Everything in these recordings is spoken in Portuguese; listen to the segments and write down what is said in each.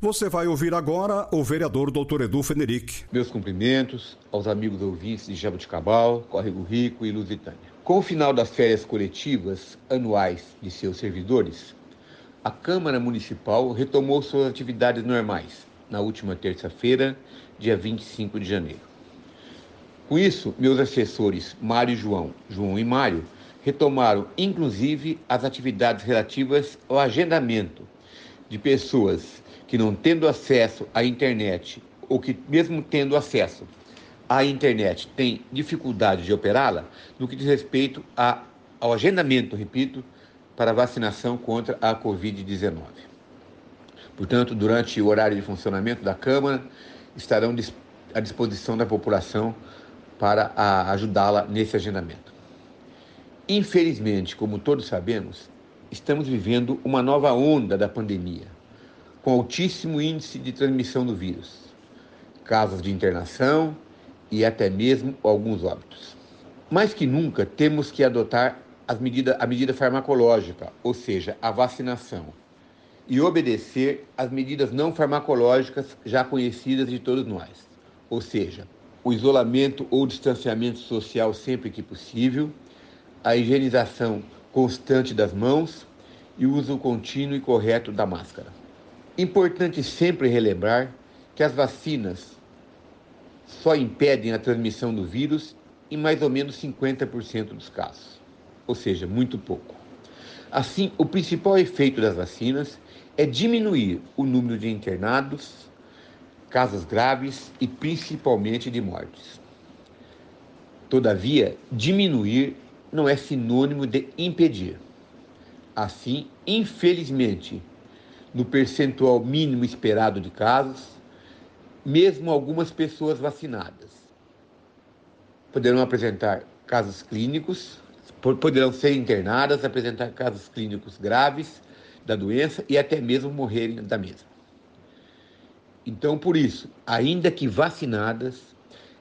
Você vai ouvir agora o vereador Dr. Edu Fenerick. Meus cumprimentos aos amigos ouvintes de Jabuticabal, Córrego Rico e Lusitânia. Com o final das férias coletivas anuais de seus servidores, a Câmara Municipal retomou suas atividades normais na última terça-feira, dia 25 de janeiro. Com isso, meus assessores Mário e João, João e Mário, retomaram inclusive as atividades relativas ao agendamento de pessoas que não tendo acesso à internet, ou que mesmo tendo acesso à internet, tem dificuldade de operá-la, no que diz respeito a, ao agendamento, repito, para vacinação contra a Covid-19. Portanto, durante o horário de funcionamento da Câmara, estarão à disposição da população para ajudá-la nesse agendamento. Infelizmente, como todos sabemos, estamos vivendo uma nova onda da pandemia com altíssimo índice de transmissão do vírus, casos de internação e até mesmo alguns óbitos. Mais que nunca, temos que adotar as medida, a medida farmacológica, ou seja, a vacinação, e obedecer às medidas não farmacológicas já conhecidas de todos nós, ou seja, o isolamento ou distanciamento social sempre que possível, a higienização constante das mãos e o uso contínuo e correto da máscara. Importante sempre relembrar que as vacinas só impedem a transmissão do vírus em mais ou menos 50% dos casos, ou seja, muito pouco. Assim, o principal efeito das vacinas é diminuir o número de internados, casos graves e principalmente de mortes. Todavia, diminuir não é sinônimo de impedir. Assim, infelizmente, no percentual mínimo esperado de casos, mesmo algumas pessoas vacinadas. Poderão apresentar casos clínicos, poderão ser internadas, apresentar casos clínicos graves da doença e até mesmo morrerem da mesma. Então, por isso, ainda que vacinadas,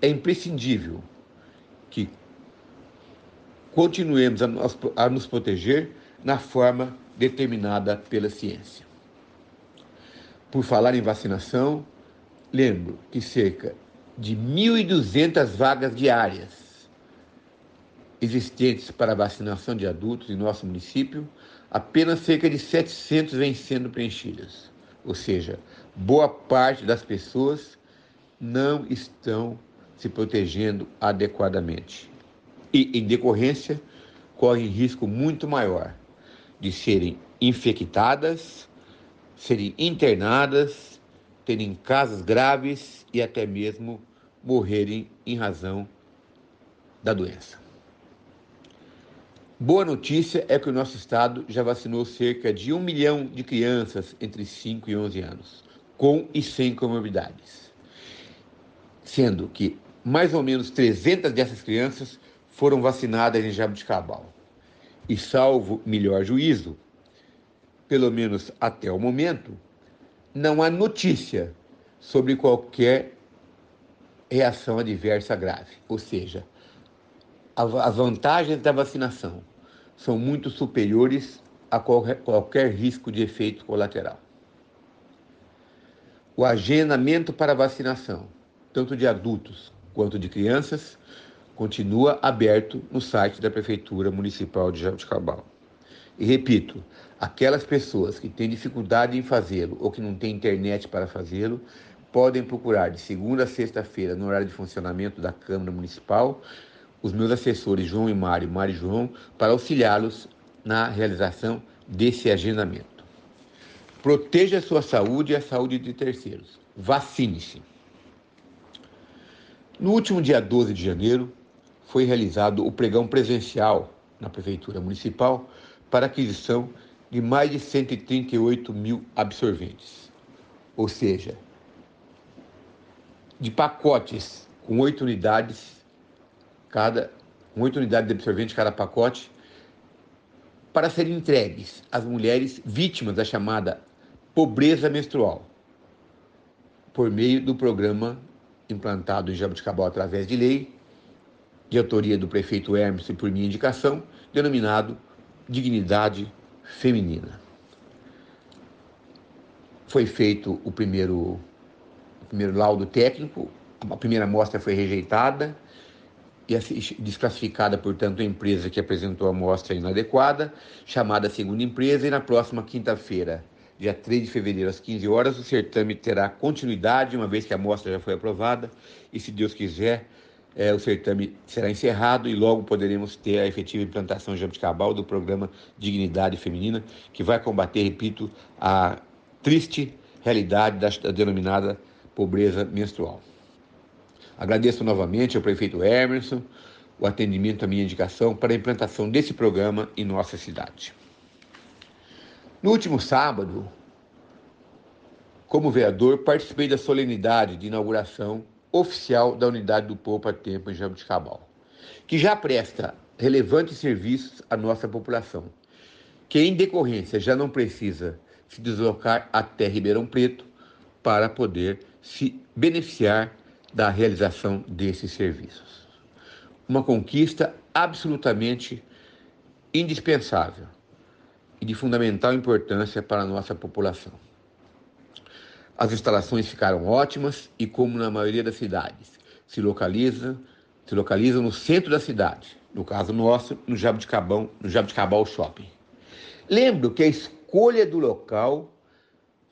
é imprescindível que continuemos a nos proteger na forma determinada pela ciência. Por falar em vacinação, lembro que cerca de 1.200 vagas diárias existentes para vacinação de adultos em nosso município, apenas cerca de 700 vêm sendo preenchidas. Ou seja, boa parte das pessoas não estão se protegendo adequadamente. E, em decorrência, correm risco muito maior de serem infectadas serem internadas, terem casos graves e até mesmo morrerem em razão da doença. Boa notícia é que o nosso estado já vacinou cerca de um milhão de crianças entre 5 e 11 anos, com e sem comorbidades. Sendo que mais ou menos 300 dessas crianças foram vacinadas em Jabuticabal. E salvo melhor juízo, pelo menos até o momento, não há notícia sobre qualquer reação adversa grave. Ou seja, as vantagens da vacinação são muito superiores a qualquer, risco de efeito colateral. O agendamento para vacinação, tanto de adultos quanto de crianças, continua aberto no site da Prefeitura Municipal de Jabuticabal. E repito, aquelas pessoas que têm dificuldade em fazê-lo ou que não têm internet para fazê-lo, podem procurar de segunda a sexta-feira, no horário de funcionamento da Câmara Municipal, os meus assessores João e Mário, Mário e João, para auxiliá-los na realização desse agendamento. Proteja a sua saúde e a saúde de terceiros. Vacine-se. No último dia 12 de janeiro, foi realizado o pregão presencial na Prefeitura Municipal para aquisição de mais de 138 mil absorventes. ou seja, de pacotes com oito unidades, cada oito unidades de absorvente cada pacote, para serem entregues às mulheres vítimas da chamada pobreza menstrual, por meio do programa implantado em Jabuticabal através de lei, de autoria do prefeito Hermes e por minha indicação, denominado Dignidade Feminina. Foi feito o primeiro, o primeiro laudo técnico, a primeira amostra foi rejeitada e desclassificada, portanto, a empresa que apresentou a amostra inadequada, chamada segunda empresa, e na próxima quinta-feira, dia 3 de fevereiro, às 15 horas, o certame terá continuidade, uma vez que a amostra já foi aprovada, e se Deus quiser, é, o certame será encerrado e logo poderemos ter a efetiva implantação jabuticabal do programa Dignidade Feminina, que vai combater, repito, a triste realidade da, da denominada pobreza menstrual. Agradeço novamente ao prefeito Emerson o atendimento à minha indicação para a implantação desse programa em nossa cidade. No último sábado, como vereador, participei da solenidade de inauguração oficial da unidade do Poupa Tempo em Jabuticabal, que já presta relevantes serviços à nossa população, que em decorrência já não precisa se deslocar até Ribeirão Preto para poder se beneficiar da realização desses serviços. Uma conquista absolutamente indispensável e de fundamental importância para a nossa população. As instalações ficaram ótimas e, como na maioria das cidades, se localiza, se localizam no centro da cidade, no caso nosso, no Jabuticabão, no Jabuticabal Shopping. Lembro que a escolha do local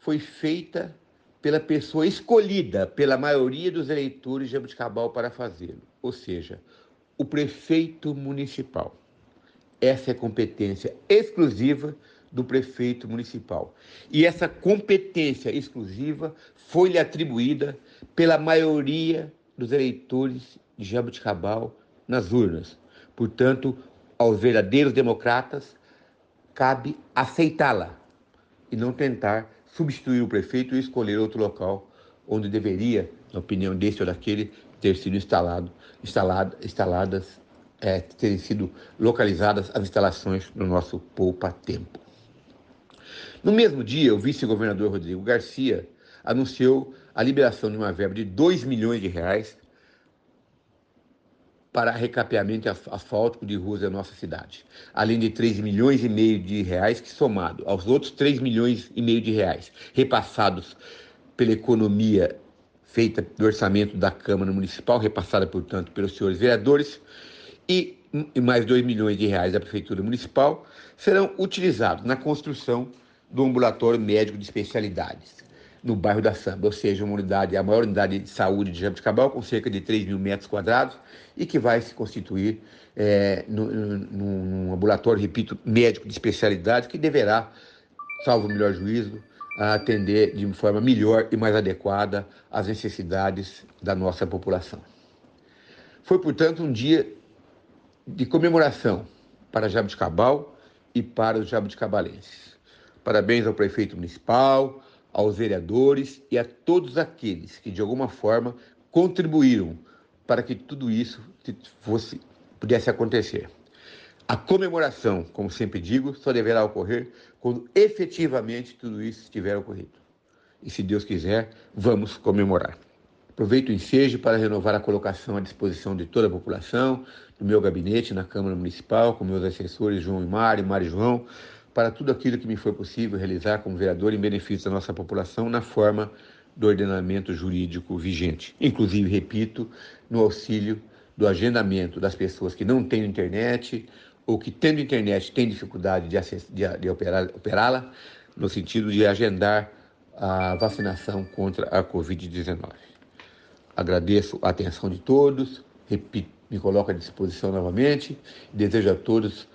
foi feita pela pessoa escolhida pela maioria dos eleitores de Jabuticabal para fazê-lo, ou seja, o prefeito municipal. Essa é competência exclusiva do prefeito municipal. E essa competência exclusiva foi-lhe atribuída pela maioria dos eleitores de Jabuticabal nas urnas. Portanto, aos verdadeiros democratas, cabe aceitá-la e não tentar substituir o prefeito e escolher outro local onde deveria, na opinião desse ou daquele, ter sido instalado, instalado, instaladas, é, terem sido localizadas as instalações no nosso Poupa Tempo. No mesmo dia, o vice-governador Rodrigo Garcia anunciou a liberação de uma verba de 2 milhões de reais para recapeamento asfáltico de ruas da nossa cidade, além de 3 milhões e meio de reais que somado aos outros 3 milhões e meio de reais repassados pela economia feita do orçamento da Câmara Municipal, repassada, portanto, pelos senhores vereadores, e, mais 2 milhões de reais da Prefeitura Municipal, serão utilizados na construção do ambulatório médico de especialidades no bairro da Samba, ou seja, uma unidade, a maior unidade de saúde de Jabuticabal, com cerca de 3 mil metros quadrados, e que vai se constituir é, num ambulatório, repito, médico de especialidade, que deverá, salvo o melhor juízo, atender de forma melhor e mais adequada às necessidades da nossa população. Foi, portanto, um dia de comemoração para Jabuticabal e para os jabuticabalenses. Parabéns ao prefeito municipal, aos vereadores e a todos aqueles que de alguma forma contribuíram para que tudo isso fosse pudesse acontecer. A comemoração, como sempre digo, só deverá ocorrer quando efetivamente tudo isso estiver ocorrido. E se Deus quiser, vamos comemorar. Aproveito o ensejo para renovar a colocação à disposição de toda a população, do meu gabinete na Câmara Municipal, com meus assessores João e Mário, Mário e João, para tudo aquilo que me foi possível realizar como vereador em benefício da nossa população na forma do ordenamento jurídico vigente. Inclusive, repito, no auxílio do agendamento das pessoas que não têm internet ou que, tendo internet, têm dificuldade de, de, de operá-la, no sentido de agendar a vacinação contra a Covid-19. Agradeço a atenção de todos, repito, me coloco à disposição novamente e desejo a todos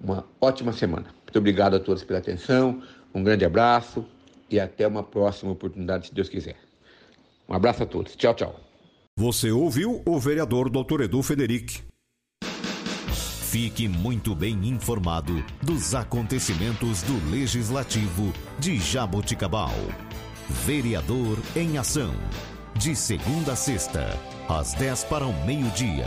uma ótima semana. Muito obrigado a todos pela atenção, um grande abraço e até uma próxima oportunidade, se Deus quiser. Um abraço a todos. Tchau, tchau. Você ouviu o vereador Dr. Edu Federic. Fique muito bem informado dos acontecimentos do Legislativo de Jaboticabal. Vereador em Ação. De segunda a sexta, às 10 para o meio-dia.